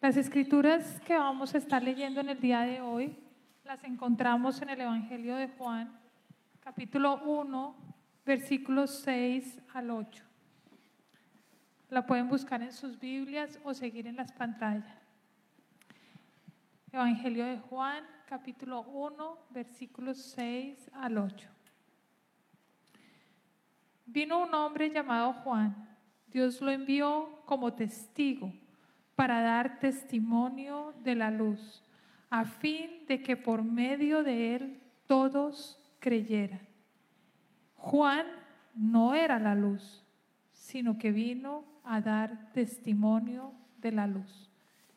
Las escrituras que vamos a estar leyendo en el día de hoy las encontramos en el Evangelio de Juan, capítulo 1, versículos 6 al 8. La pueden buscar en sus Biblias o seguir en las pantallas. Evangelio de Juan, capítulo 1, versículos 6 al 8. Vino un hombre llamado Juan. Dios lo envió como testigo para dar testimonio de la luz, a fin de que por medio de él todos creyeran. Juan no era la luz, sino que vino a dar testimonio de la luz.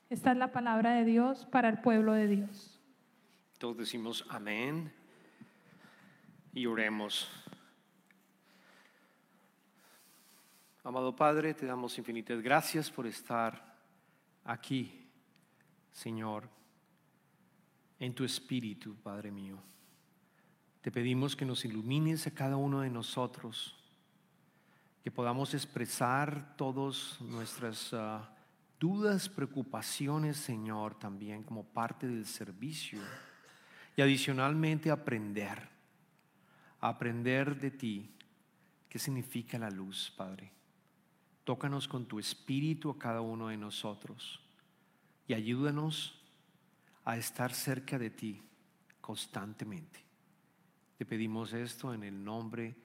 Esta es la palabra de Dios para el pueblo de Dios. Todos decimos amén y oremos. Amado Padre, te damos infinitas gracias por estar aquí, Señor, en tu espíritu, Padre mío. Te pedimos que nos ilumines a cada uno de nosotros, que podamos expresar todas nuestras ah, dudas, preocupaciones, Señor, también como parte del servicio. Y adicionalmente aprender, aprender de ti qué significa la luz, Padre. Tócanos con tu espíritu a cada uno de nosotros y ayúdanos a estar cerca de ti constantemente. Te pedimos esto en el nombre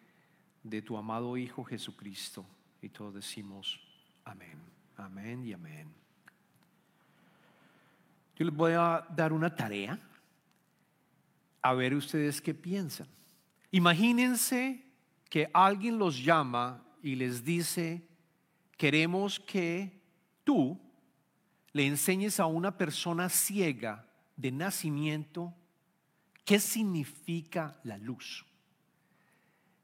de tu amado Hijo Jesucristo y todos decimos amén, amén y amén. Yo les voy a dar una tarea a ver ustedes qué piensan. Imagínense que alguien los llama y les dice, queremos que tú le enseñes a una persona ciega de nacimiento qué significa la luz.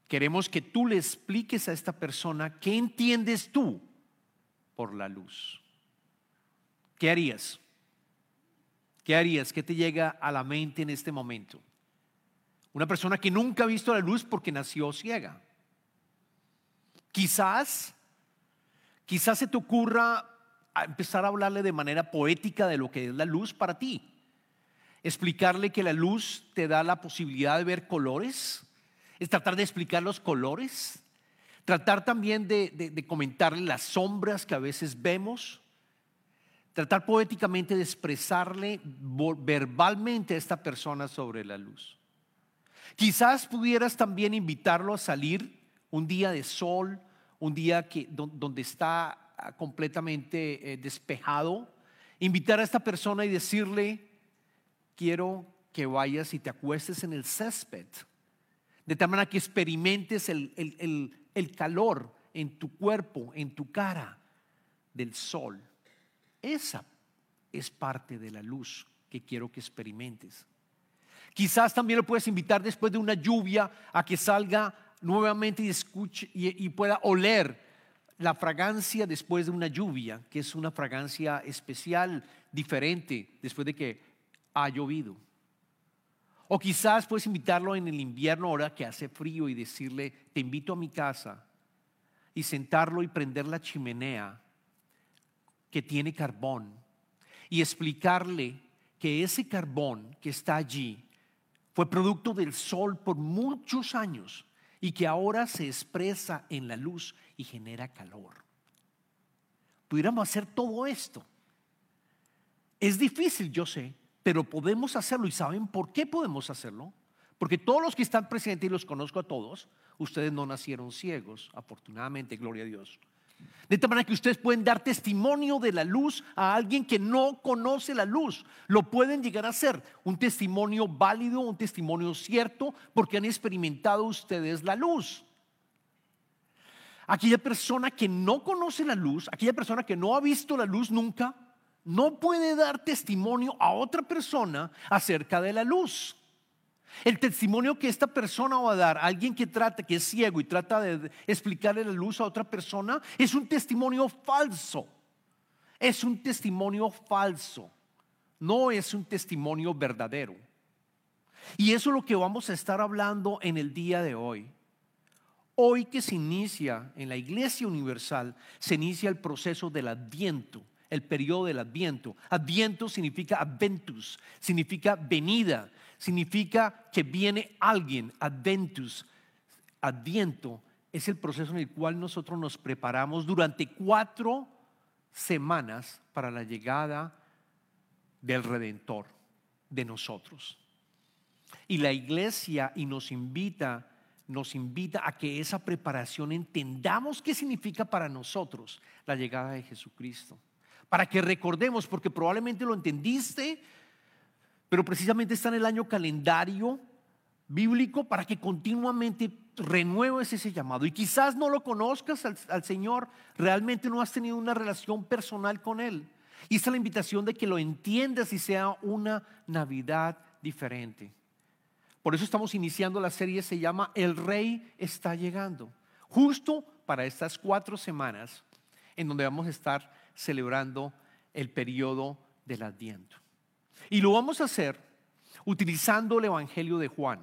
Queremos que tú le expliques a esta persona qué entiendes tú por la luz. ¿Qué harías? ¿Qué harías? ¿Qué te llega a la mente en este momento? Una persona que nunca ha visto la luz porque nació ciega. Quizás Quizás se te ocurra empezar a hablarle de manera poética de lo que es la luz para ti. Explicarle que la luz te da la posibilidad de ver colores. Es tratar de explicar los colores. Tratar también de, comentarle las sombras que a veces vemos. Tratar poéticamente de expresarle verbalmente a esta persona sobre la luz. Quizás pudieras también invitarlo a salir un día de sol, un día que, donde está ah, completamente eh, despejado, invitar a esta persona y decirle, quiero que vayas y te acuestes en el césped, de tal manera que experimentes el, el calor en tu cuerpo, en tu cara del sol. Esa es parte de la luz que quiero que experimentes. Quizás también lo puedes invitar después de una lluvia a que salga nuevamente y escuche y, pueda oler la fragancia después de una lluvia, que es una fragancia especial, diferente, después de que ha llovido. O quizás puedes invitarlo en el invierno ahora que hace frío y decirle, te invito a mi casa y sentarlo y prender la chimenea que tiene carbón y explicarle que ese carbón que está allí fue producto del sol por muchos años y que ahora se expresa en la luz y genera calor. Pudiéramos hacer todo esto. Es difícil, yo sé, pero podemos hacerlo. ¿Y saben por qué podemos hacerlo? Porque todos los que están presentes, y los conozco a todos, ustedes no nacieron ciegos, afortunadamente, gloria a Dios. De tal manera que ustedes pueden dar testimonio de la luz a alguien que no conoce la luz. Lo pueden llegar a ser un testimonio válido, un testimonio cierto, porque han experimentado ustedes la luz. Aquella persona que no conoce la luz, aquella persona que no ha visto la luz nunca, no puede dar testimonio a otra persona acerca de la luz. El testimonio que esta persona va a dar, alguien que trata, que es ciego y trata de explicarle la luz a otra persona, es un testimonio falso. Es un testimonio falso. No es un testimonio verdadero. Y eso es lo que vamos a estar hablando en el día de hoy. Hoy que se inicia en la Iglesia Universal, se inicia el proceso del adviento, el periodo del adviento. Adviento significa adventus, significa venida, significa que viene alguien, adventus. Adviento es el proceso en el cual nosotros nos preparamos durante cuatro semanas para la llegada del Redentor de nosotros. Y la iglesia y nos invita, nos invita a que esa preparación entendamos qué significa para nosotros la llegada de Jesucristo. Para que recordemos, porque probablemente lo entendiste, pero precisamente está en el año calendario bíblico para que continuamente renueves ese llamado. Y quizás no lo conozcas al, Señor, realmente no has tenido una relación personal con Él. Y esta es la invitación de que lo entiendas y sea una Navidad diferente. Por eso estamos iniciando la serie, se llama El Rey está llegando. Justo para estas cuatro semanas en donde vamos a estar celebrando el periodo del Adviento. Y lo vamos a hacer utilizando el Evangelio de Juan.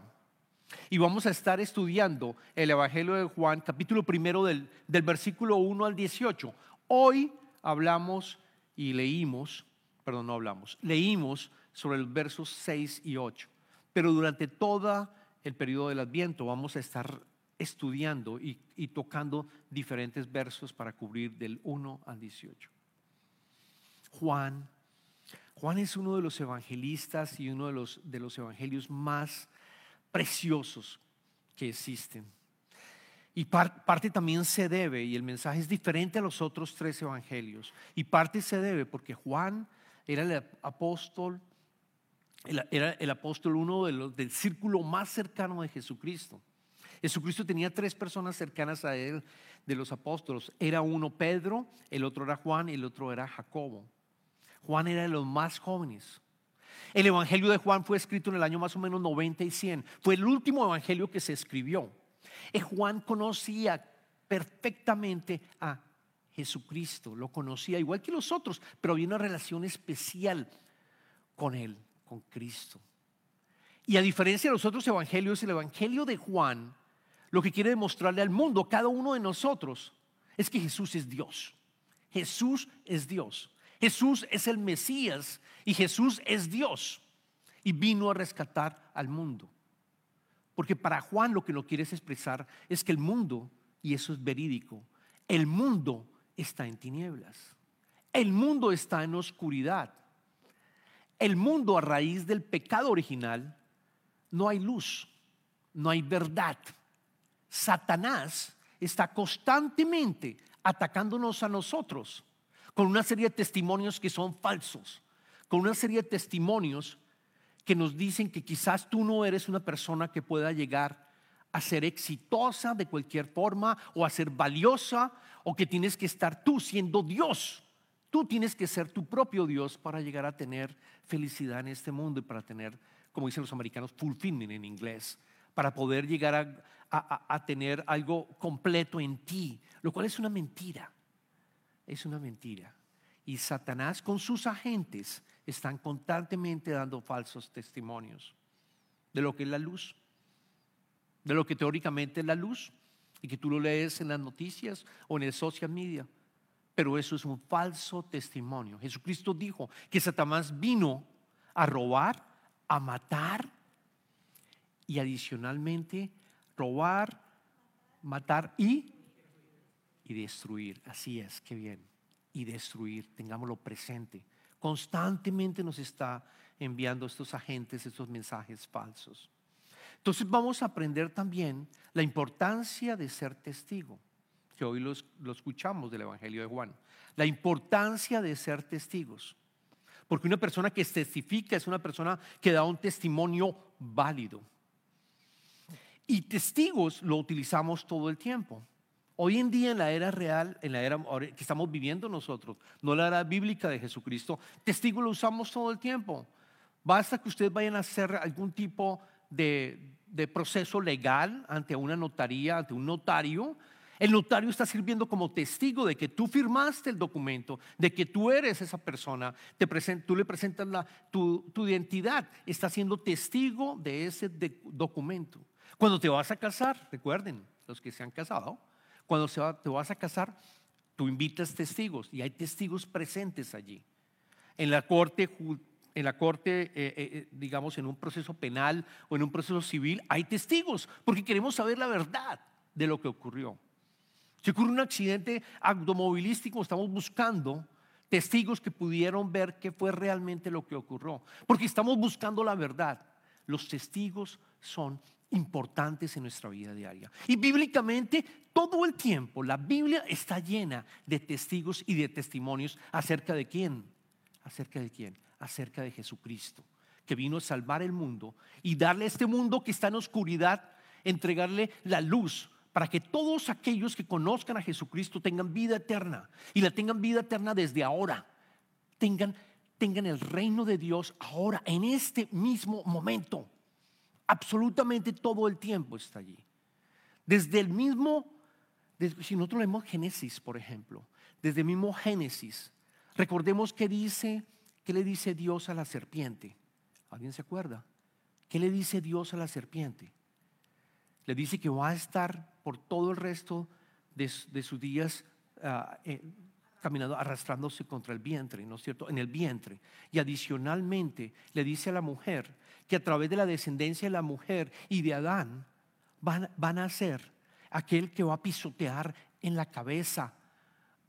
Y vamos a estar estudiando el Evangelio de Juan, capítulo primero del, del versículo 1 al 18. Hoy hablamos y leímos, perdón, no hablamos, leímos sobre los versos 6 y 8. Pero durante todo el periodo del Adviento vamos a estar estudiando y, y, tocando diferentes versos para cubrir del 1 al 18. Juan, Juan es uno de los evangelistas y uno de los, de los evangelios más preciosos que existen. Y parte también se debe, y el mensaje es diferente a los otros tres evangelios, y parte se debe porque Juan era el apóstol, era el apóstol uno de los, del círculo más cercano de Jesucristo. Jesucristo tenía tres personas cercanas a él de los apóstoles. Era uno Pedro, el otro era Juan y el otro era Jacobo. Juan era de los más jóvenes. El Evangelio de Juan fue escrito en el año más o menos 90 y 100. Fue el último Evangelio que se escribió. Y Juan conocía perfectamente a Jesucristo, lo conocía igual que los otros, pero había una relación especial con él, con Cristo. Y a diferencia de los otros evangelios, el Evangelio de Juan lo que quiere demostrarle al mundo, cada uno de nosotros, es que Jesús es Dios. Jesús es Dios. Jesús es el Mesías y Jesús es Dios y vino a rescatar al mundo. Porque para Juan lo que lo quiere expresar es que el mundo, y eso es verídico, el mundo está en tinieblas. El mundo está en oscuridad. El mundo a raíz del pecado original no hay luz, no hay verdad. Satanás está constantemente atacándonos a nosotros con una serie de testimonios que son falsos, con una serie de testimonios que nos dicen que quizás tú no eres una persona que pueda llegar a ser exitosa de cualquier forma o a ser valiosa o que tienes que estar tú siendo Dios. Tú tienes que ser tu propio Dios para llegar a tener felicidad en este mundo y para tener, como dicen los americanos, fulfillment en inglés, para poder llegar a, a, a tener algo completo en ti, lo cual es una mentira es una mentira. Y Satanás con sus agentes están constantemente dando falsos testimonios de lo que es la luz, de lo que teóricamente es la luz y que tú lo lees en las noticias o en el social media. Pero eso es un falso testimonio. Jesucristo dijo que Satanás vino a robar, a matar y adicionalmente robar, matar y y destruir. Así es, qué bien. Y destruir, tengámoslo presente. Constantemente nos está enviando estos agentes, estos mensajes falsos. Entonces vamos a aprender también la importancia de ser testigo, que hoy lo, lo escuchamos del Evangelio de Juan. La importancia de ser testigos. Porque una persona que testifica es una persona que da un testimonio válido. Y testigos lo utilizamos todo el tiempo. Hoy en día en la era real, en la era que estamos viviendo nosotros, no la era bíblica de Jesucristo, testigo lo usamos todo el tiempo. Basta que ustedes vayan a hacer algún tipo de, proceso legal ante una notaría, ante un notario. El notario está sirviendo como testigo de que tú firmaste el documento, de que tú eres esa persona, te tú le presentas la, tu, tu, identidad, está siendo testigo de ese documento. Cuando te vas a casar, recuerden, los que se han casado, cuando te vas a casar, Tú invitas testigos y hay testigos presentes allí. En la corte, en la corte, eh, eh, eh, digamos, en un proceso penal o en un proceso civil, hay testigos porque queremos saber la verdad de lo que ocurrió. Si ocurre un accidente automovilístico, estamos buscando testigos que pudieron ver qué fue realmente lo que ocurrió, porque estamos buscando la verdad. Los testigos son importantes en nuestra vida diaria. Y bíblicamente, todo el tiempo, la Biblia está llena de testigos y de testimonios acerca de quién, acerca de quién, acerca de Jesucristo, que vino a salvar el mundo y darle a este mundo que está en oscuridad, entregarle la luz para que todos aquellos que conozcan a Jesucristo tengan vida eterna y la tengan vida eterna desde ahora, tengan, tengan el reino de Dios ahora, en este mismo momento. Absolutamente todo el tiempo está allí. Desde el mismo, si nosotros leemos Génesis, por ejemplo, desde el mismo Génesis, recordemos que dice, ¿qué le dice Dios a la serpiente? ¿Alguien se acuerda? ¿Qué le dice Dios a la serpiente? Le dice que va a estar por todo el resto de, sus días ah, eh, caminando, arrastrándose contra el vientre, ¿no es cierto? En el vientre. Y adicionalmente le dice a la mujer que a través de la descendencia de la mujer y de Adán van, van a ser aquel que va a pisotear en la cabeza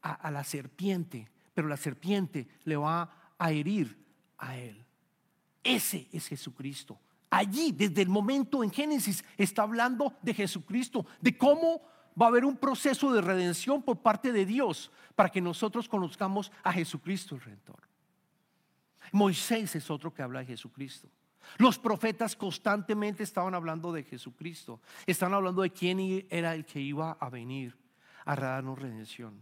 a la serpiente, pero la serpiente le va a herir a él. Ese es Jesucristo. Allí, desde el momento en Génesis, está hablando de Jesucristo, de cómo va a haber un proceso de redención por parte de Dios para que nosotros conozcamos a Jesucristo el Redentor. Moisés es otro que habla de Jesucristo. Los profetas constantemente estaban hablando de Jesucristo. Estaban hablando de quién era el que iba a venir a darnos redención.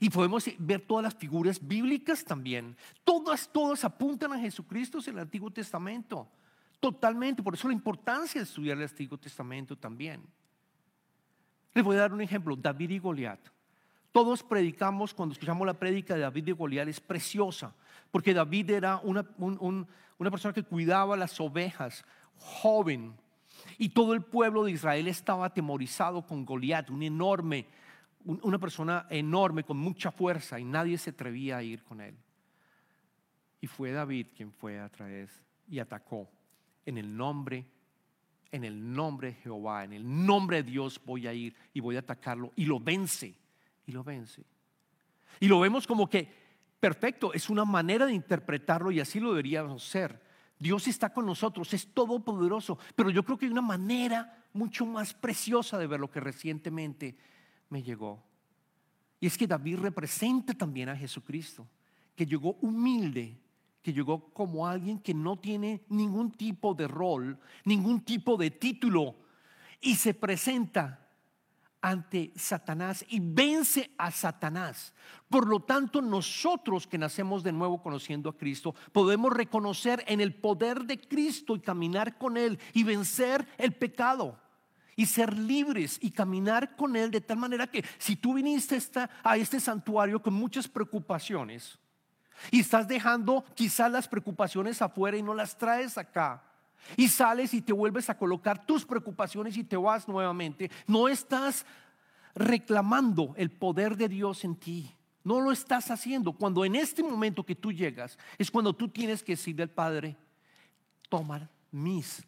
Y podemos ver todas las figuras bíblicas también. Todas, todas apuntan a Jesucristo en el Antiguo Testamento. Totalmente, por eso la importancia de estudiar el Antiguo Testamento también. Les voy a dar un ejemplo, David y Goliat. Todos predicamos, cuando escuchamos la prédica de David y Goliat, es preciosa, porque David era una, una persona que cuidaba las ovejas, joven, y todo el pueblo de Israel estaba atemorizado con Goliat, un enorme, una persona enorme con mucha fuerza, y nadie se atrevía a ir con él. Y fue David quien fue a través y atacó en el nombre, en el nombre de Jehová, en el nombre de Dios voy a ir y voy a atacarlo y lo vence, y lo vence. Y lo vemos como que, perfecto, es una manera de interpretarlo y así lo deberíamos ser. Dios está con nosotros, es todopoderoso, pero yo creo que hay una manera mucho más preciosa de ver lo que recientemente me llegó. Y es que David representa también a Jesucristo, que llegó humilde que llegó como alguien que no tiene ningún tipo de rol, ningún tipo de título, y se presenta ante Satanás y vence a Satanás. Por lo tanto, nosotros que nacemos de nuevo conociendo a Cristo, podemos reconocer en el poder de Cristo y caminar con Él y vencer el pecado y ser libres y caminar con Él de tal manera que si tú viniste a este santuario con muchas preocupaciones, y estás dejando quizás las preocupaciones afuera y no las traes acá. Y sales y te vuelves a colocar tus preocupaciones y te vas nuevamente. No estás reclamando el poder de Dios en ti. No lo estás haciendo. Cuando en este momento que tú llegas es cuando tú tienes que decirle al Padre, toma mis,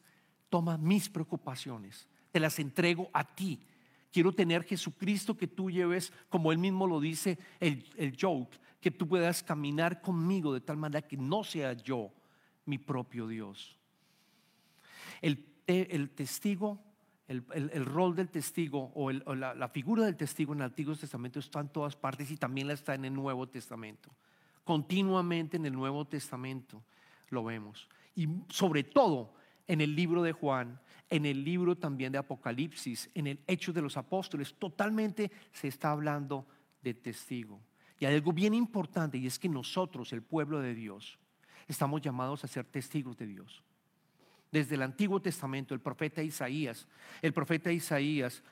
toma mis preocupaciones. Te las entrego a ti. Quiero tener Jesucristo que tú lleves, como él mismo lo dice, el, el joke que tú puedas caminar conmigo de tal manera que no sea yo mi propio Dios. El, testigo, el, rol del testigo o, la, la, figura del testigo en el Antiguo Testamento está en todas partes y también la está en el Nuevo Testamento. Continuamente en el Nuevo Testamento lo vemos. Y sobre todo en el libro de Juan, en el libro también de Apocalipsis, en el Hecho de los Apóstoles, totalmente se está hablando de testigo. Y hay algo bien importante y es que nosotros, el pueblo de Dios, estamos llamados a ser testigos de Dios. Desde el Antiguo Testamento, el profeta Isaías, el profeta Isaías,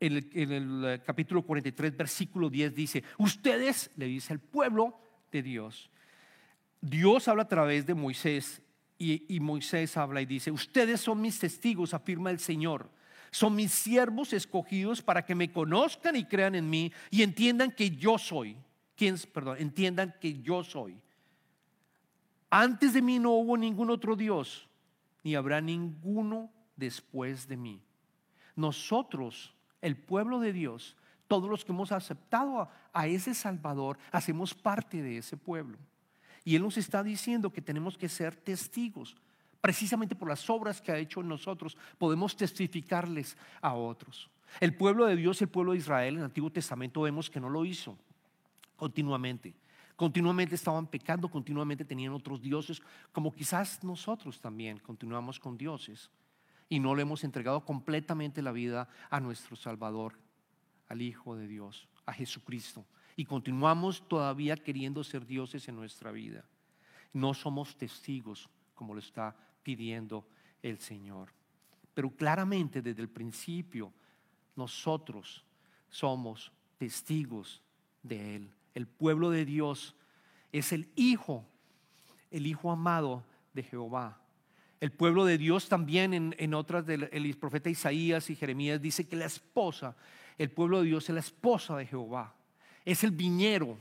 en el, eh, capítulo 43, versículo 10 dice, ustedes, le dice el pueblo de Dios, Dios habla a través de Moisés y, y Moisés habla y dice, ustedes son mis testigos, afirma el Señor Son mis siervos escogidos para que me conozcan y crean en mí y entiendan que yo soy. ¿Quién, perdón, entiendan que yo soy. Antes de mí no hubo ningún otro Dios, ni habrá ninguno después de mí. Nosotros, el pueblo de Dios, todos los que hemos aceptado a, ese Salvador, hacemos parte de ese pueblo. Y Él nos está diciendo que tenemos que ser testigos. Precisamente por las obras que ha hecho en nosotros, podemos testificarles a otros. El pueblo de Dios, el pueblo de Israel, en el Antiguo Testamento vemos que no lo hizo continuamente. Continuamente estaban pecando, continuamente tenían otros dioses, como quizás nosotros también continuamos con dioses y no le hemos entregado completamente la vida a nuestro Salvador, al Hijo de Dios, a Jesucristo. Y continuamos todavía queriendo ser dioses en nuestra vida. No somos testigos como lo está pidiendo el Señor. Pero claramente desde el principio nosotros somos testigos de Él. El pueblo de Dios es el Hijo, el Hijo amado de Jehová. El pueblo de Dios también en, otras del el profeta Isaías y Jeremías dice que la esposa, el pueblo de Dios es la esposa de Jehová. Es el viñero,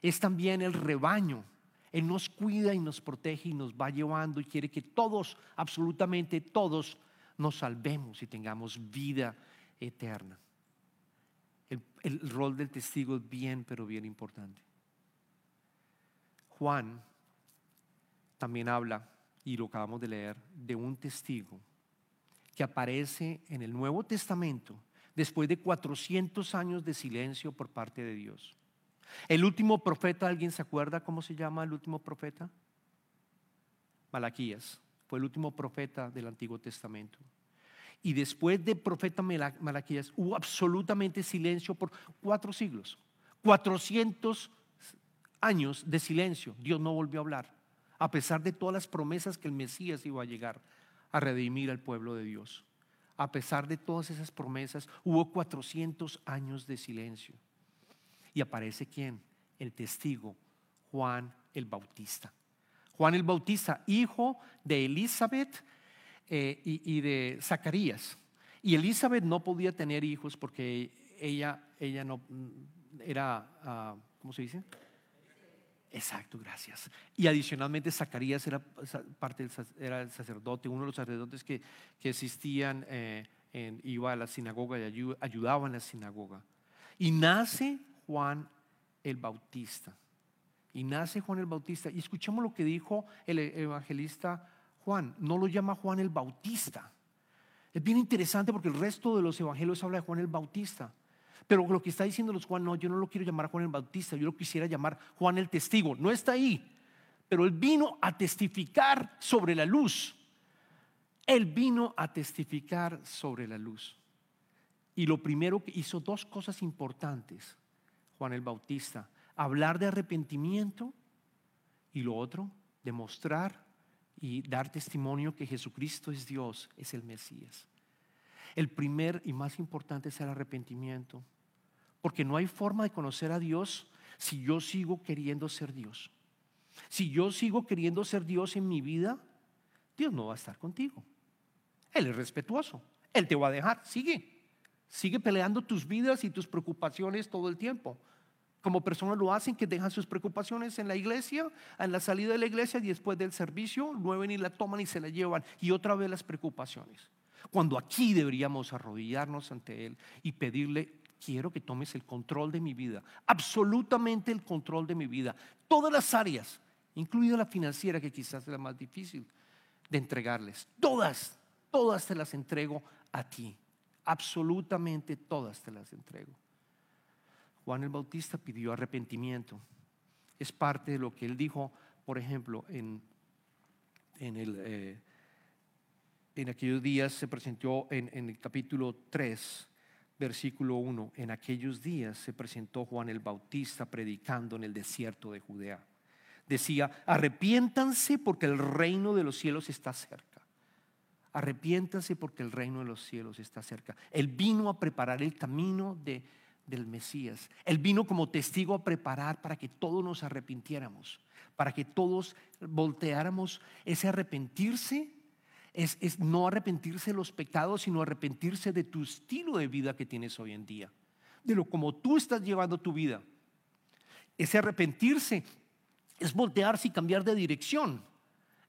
es también el rebaño. Él nos cuida y nos protege y nos va llevando y quiere que todos, absolutamente todos, nos salvemos y tengamos vida eterna. El, rol del testigo es bien, pero bien importante. Juan también habla y lo acabamos de leer, de un testigo que aparece en el Nuevo Testamento después de 400 años de silencio por parte de Dios. El último profeta, ¿alguien se acuerda cómo se llama el último profeta? Malaquías, fue el último profeta del Antiguo Testamento. Y después de profeta Malaquías hubo absolutamente silencio por cuatro siglos, 400 años de silencio. Dios no volvió a hablar a pesar de todas las promesas que el Mesías iba a llegar a redimir al pueblo de Dios. A pesar de todas esas promesas, hubo 400 años de silencio. Y aparece quién? El testigo, Juan el Bautista. Juan el Bautista, hijo de Elizabeth eh, y, de Zacarías. Y Elizabeth no podía tener hijos porque ella, ella no mm, era, ah, ¿cómo se dice? Exacto, gracias. Y adicionalmente Zacarías era parte del, era el sacerdote, uno de los sacerdotes que, que existían, eh, iba a la sinagoga y ayudaba en la sinagoga. Y nace Juan el Bautista. Y nace Juan el Bautista. Y escuchemos lo que dijo el evangelista Juan. No lo llama Juan el Bautista. Es bien interesante porque el resto de los evangelios habla de Juan el Bautista. Pero lo que está diciendo los Juan, no, yo no lo quiero llamar Juan el Bautista, yo lo quisiera llamar Juan el Testigo. No está ahí, pero él vino a testificar sobre la luz. Él vino a testificar sobre la luz. Y lo primero que hizo dos cosas importantes, Juan el Bautista, hablar de arrepentimiento y lo otro, demostrar y dar testimonio que Jesucristo es Dios, es el Mesías. El primer y más importante es el arrepentimiento. Porque no hay forma de conocer a Dios si yo sigo queriendo ser Dios. Si yo sigo queriendo ser Dios en mi vida, Dios no va a estar contigo. Él es respetuoso. Él te va a dejar. Sigue. Sigue peleando tus vidas y tus preocupaciones todo el tiempo. Como personas lo hacen que dejan sus preocupaciones en la iglesia, en la salida de la iglesia y después del servicio, mueven y la toman y se la llevan. Y otra vez las preocupaciones. Cuando aquí deberíamos arrodillarnos ante Él y pedirle quiero que tomes el control de mi vida, absolutamente el control de mi vida, todas las áreas, incluida la financiera que quizás es la más difícil de entregarles, todas, todas te las entrego a ti, absolutamente todas te las entrego. Juan el Bautista pidió arrepentimiento, es parte de lo que él dijo, por ejemplo, en, en, el, eh, aquellos días se presentó en, en el capítulo 3 versículo 1, en aquellos días se presentó Juan el Bautista predicando en el desierto de Judea. Decía, arrepiéntanse porque el reino de los cielos está cerca. Arrepiéntanse porque el reino de los cielos está cerca. Él vino a preparar el camino de, del Mesías. Él vino como testigo a preparar para que todos nos arrepintiéramos, para que todos volteáramos ese arrepentirse es, es no arrepentirse de los pecados, sino arrepentirse de tu estilo de vida que tienes hoy en día, de lo como tú estás llevando tu vida. Ese arrepentirse es voltearse y cambiar de dirección.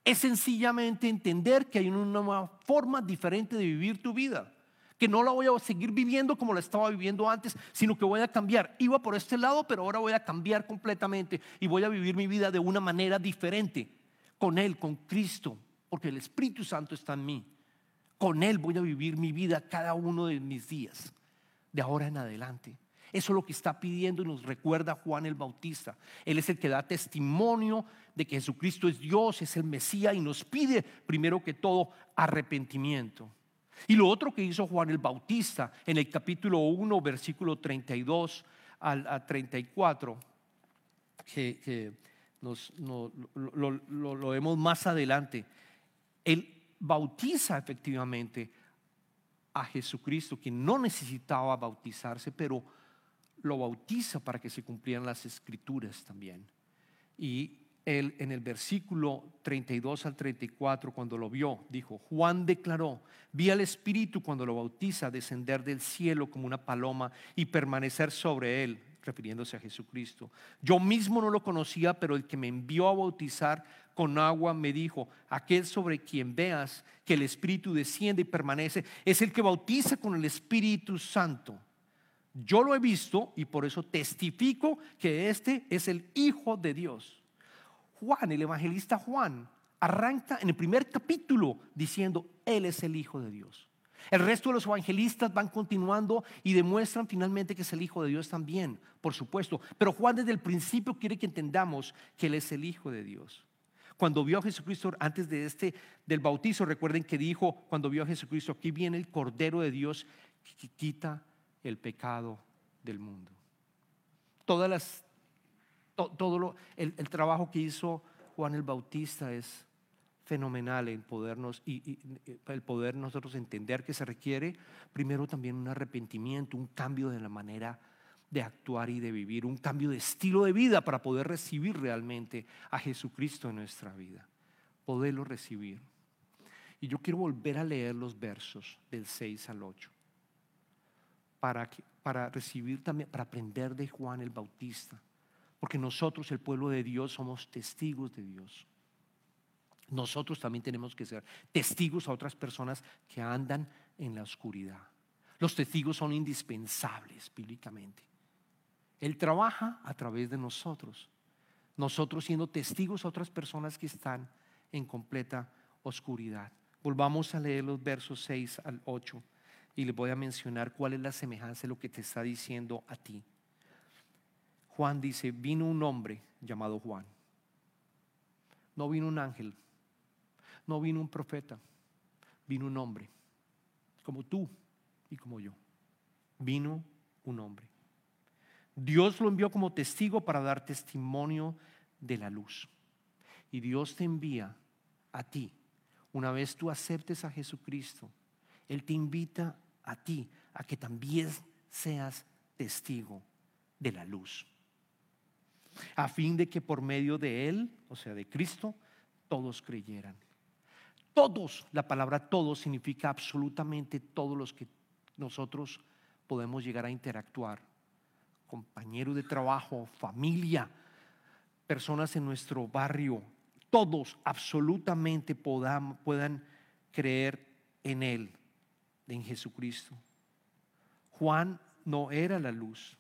Es sencillamente entender que hay una forma diferente de vivir tu vida. Que no la voy a seguir viviendo como la estaba viviendo antes, sino que voy a cambiar. Iba por este lado, pero ahora voy a cambiar completamente y voy a vivir mi vida de una manera diferente. Con Él, con Cristo, porque el Espíritu Santo está en mí. Con Él voy a vivir mi vida cada uno de mis días, de ahora en adelante. Eso es lo que está pidiendo y nos recuerda Juan el Bautista. Él es el que da testimonio de que Jesucristo es Dios, es el Mesías y nos pide primero que todo arrepentimiento. Y lo otro que hizo Juan el Bautista en el capítulo 1, versículo 32 al 34, que, nos, lo, vemos más adelante, él bautiza efectivamente a Jesucristo, que no necesitaba bautizarse, pero lo bautiza para que se cumplieran las escrituras también. Y él en el versículo 32 al 34, cuando lo vio, dijo, Juan declaró, vi al Espíritu cuando lo bautiza descender del cielo como una paloma y permanecer sobre él, refiriéndose a Jesucristo. Yo mismo no lo conocía, pero el que me envió a bautizar con agua me dijo, aquel sobre quien veas que el Espíritu desciende y permanece, es el que bautiza con el Espíritu Santo. Yo lo he visto y por eso testifico que este es el Hijo de Dios. Juan, el evangelista Juan, arranca en el primer capítulo diciendo, Él es el Hijo de Dios. El resto de los evangelistas van continuando y demuestran finalmente que es el Hijo de Dios también, por supuesto. Pero Juan desde el principio quiere que entendamos que Él es el Hijo de Dios. Cuando vio a Jesucristo antes de este del bautizo, recuerden que dijo cuando vio a Jesucristo, aquí viene el Cordero de Dios que quita el pecado del mundo. Todas las, todo lo, el, trabajo que hizo Juan el Bautista es fenomenal en podernos y, el poder nosotros entender que se requiere primero también un arrepentimiento, un cambio de la manera de actuar y de vivir, un cambio de estilo de vida para poder recibir realmente a Jesucristo en nuestra vida, poderlo recibir. Y yo quiero volver a leer los versos del 6 al 8 para, para recibir también, para aprender de Juan el Bautista. Porque nosotros, el pueblo de Dios, somos testigos de Dios. Nosotros también tenemos que ser testigos a otras personas que andan en la oscuridad. Los testigos son indispensables bíblicamente. Él trabaja a través de nosotros. Nosotros siendo testigos a otras personas que están en completa oscuridad. Volvamos a leer los versos 6 al 8 y le voy a mencionar cuál es la semejanza de lo que te está diciendo a ti. Juan dice, vino un hombre llamado Juan. No vino un ángel, no vino un profeta, vino un hombre, como tú y como yo. Vino un hombre. Dios lo envió como testigo para dar testimonio de la luz. Y Dios te envía a ti. Una vez tú aceptes a Jesucristo, Él te invita a ti a que también seas testigo de la luz. A fin de que por medio de Él, o sea, de Cristo, todos creyeran. Todos, la palabra todos significa absolutamente todos los que nosotros podemos llegar a interactuar. Compañeros de trabajo, familia, personas en nuestro barrio, todos absolutamente puedan creer en Él en Jesucristo. Juan no era la luz,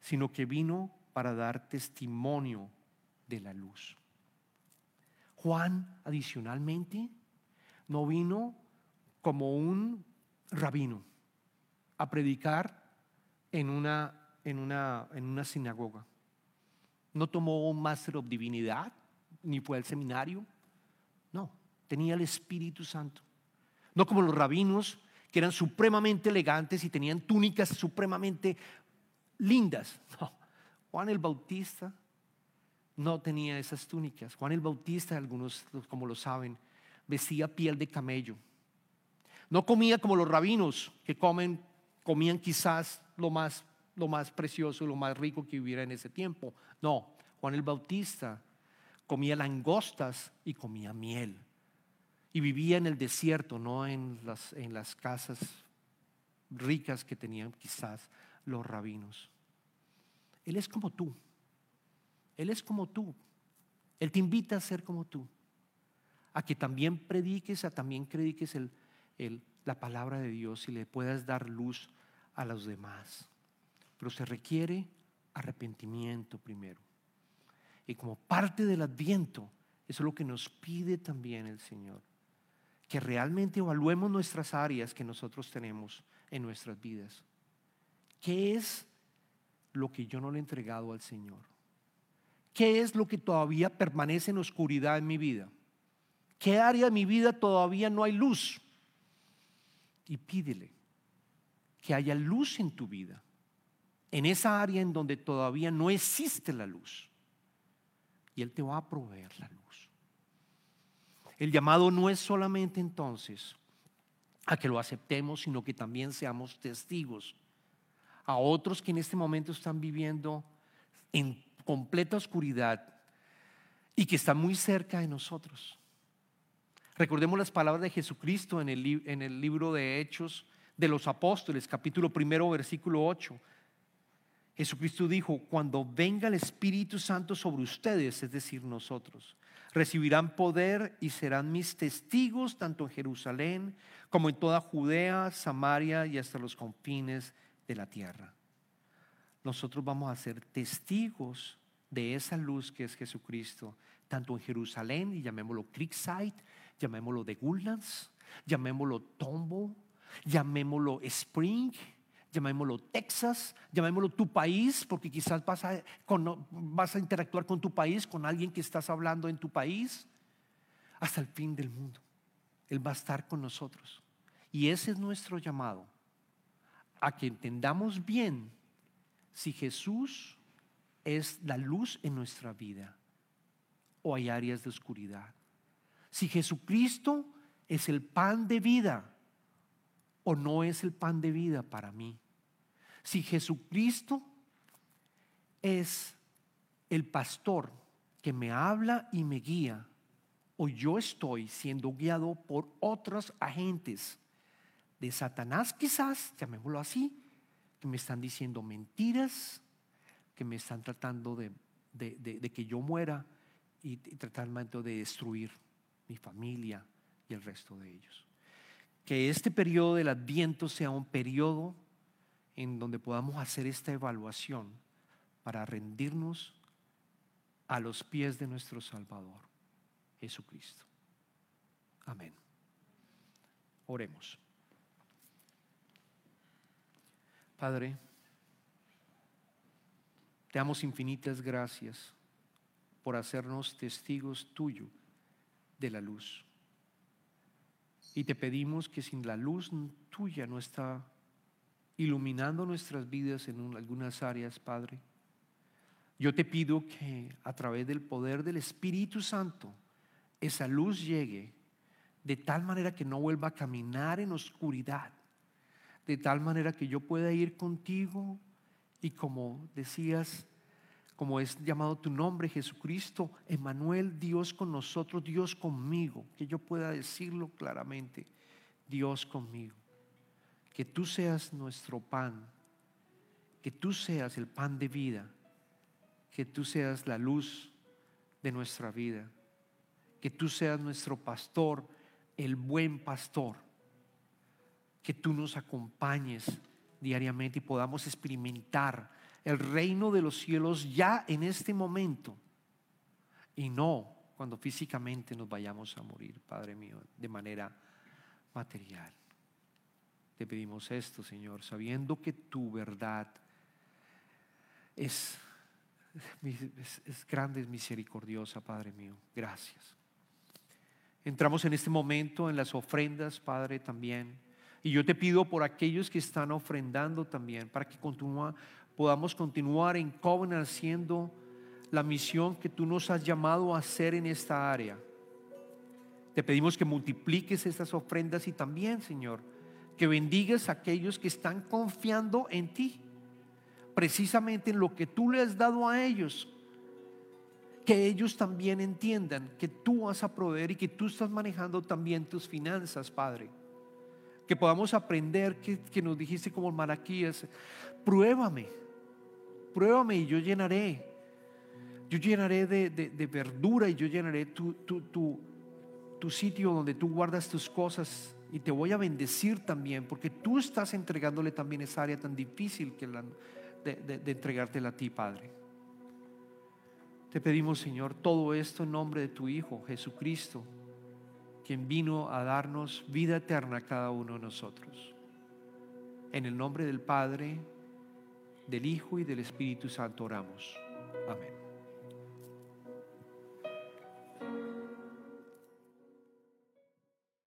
sino que vino para dar testimonio de la luz. Juan, adicionalmente, no vino como un rabino a predicar en una, en una, en una sinagoga. No tomó un máster of divinidad, ni fue al seminario. No, tenía el Espíritu Santo. No como los rabinos que eran supremamente elegantes y tenían túnicas supremamente lindas. Juan el Bautista no tenía esas túnicas. Juan el Bautista, algunos como lo saben, vestía piel de camello. No comía como los rabinos que comen, comían quizás lo más, lo más precioso, lo más rico que hubiera en ese tiempo. No, Juan el Bautista comía langostas y comía miel. y vivía en el desierto, no en las, en las casas ricas que tenían quizás los rabinos. Él es como tú. Él es como tú. Él te invita a ser como tú. A que también prediques, a también prediques el, la palabra de Dios y le puedas dar luz a los demás. Pero se requiere arrepentimiento primero. Y como parte del adviento, eso es lo que nos pide también el Señor. Que realmente evaluemos nuestras áreas que nosotros tenemos en nuestras vidas. ¿Qué es lo que yo no le he entregado al Señor? ¿Qué es lo que todavía permanece en oscuridad en mi vida? ¿Qué área de mi vida todavía no hay luz? Y pídele que haya luz en tu vida, en esa área en donde todavía no existe la luz. Y Él te va a proveer la luz. El llamado no es solamente entonces a que lo aceptemos, sino que también seamos testigos a otros que en este momento están viviendo en completa oscuridad y que están muy cerca de nosotros. Recordemos las palabras de Jesucristo en el, en el libro de Hechos de los Apóstoles, capítulo primero, versículo 8. Jesucristo dijo, cuando venga el Espíritu Santo sobre ustedes, es decir, nosotros, recibirán poder y serán mis testigos tanto en Jerusalén como en toda Judea, Samaria y hasta los confines de la tierra. Nosotros vamos a ser testigos de esa luz que es Jesucristo, tanto en Jerusalén, y llamémoslo Creekside, llamémoslo The Woodlands, llamémoslo Tombo, llamémoslo Spring, llamémoslo Texas, llamémoslo tu país, porque quizás a, vas a interactuar con tu país, con alguien que estás hablando en tu país, hasta el fin del mundo. Él va a estar con nosotros. Y ese es nuestro llamado, a que entendamos bien si Jesús es la luz en nuestra vida o hay áreas de oscuridad. Si Jesucristo es el pan de vida o no es el pan de vida para mí. Si Jesucristo es el pastor que me habla y me guía, o yo estoy siendo guiado por otros agentes de Satanás quizás, llamémoslo así, que me están diciendo mentiras, que me están tratando de, que yo muera y, y tratando de destruir mi familia y el resto de ellos. Que este periodo del adviento sea un periodo en donde podamos hacer esta evaluación para rendirnos a los pies de nuestro Salvador, Jesucristo. Amén. Oremos. Padre, te damos infinitas gracias por hacernos testigos tuyos de la luz. Y te pedimos que sin la luz tuya no está iluminando nuestras vidas en algunas áreas, Padre. Yo te pido que a través del poder del Espíritu Santo esa luz llegue de tal manera que no vuelva a caminar en oscuridad, de tal manera que yo pueda ir contigo y como decías, como es llamado tu nombre, Jesucristo, Emanuel, Dios con nosotros, Dios conmigo, que yo pueda decirlo claramente, Dios conmigo. Que tú seas nuestro pan, que tú seas el pan de vida, que tú seas la luz de nuestra vida, que tú seas nuestro pastor, el buen pastor, que tú nos acompañes diariamente y podamos experimentar el reino de los cielos ya en este momento y no cuando físicamente nos vayamos a morir, Padre mío, de manera material. Te pedimos esto, Señor, sabiendo que tu verdad es, es, grande, es misericordiosa, Padre mío. Gracias. Entramos en este momento en las ofrendas, Padre, también. Y yo te pido por aquellos que están ofrendando también, para que continúa, podamos continuar en Covenant haciendo la misión que tú nos has llamado a hacer en esta área. Te pedimos que multipliques estas ofrendas y también, Señor, que bendigas a aquellos que están confiando en ti, precisamente en lo que tú le has dado a ellos. que ellos también entiendan que tú vas a proveer y que tú estás manejando también tus finanzas, Padre. Que podamos aprender que, que nos dijiste como Malaquías, pruébame, pruébame y yo llenaré. Yo llenaré de, de, verdura y yo llenaré tu, tu, tu, tu sitio donde tú guardas tus cosas y te voy a bendecir también, porque tú estás entregándole también esa área tan difícil que la, de, de, de entregártela a ti, Padre. Te pedimos, Señor, todo esto en nombre de tu Hijo, Jesucristo, quien vino a darnos vida eterna a cada uno de nosotros. En el nombre del Padre, del Hijo y del Espíritu Santo oramos. Amén.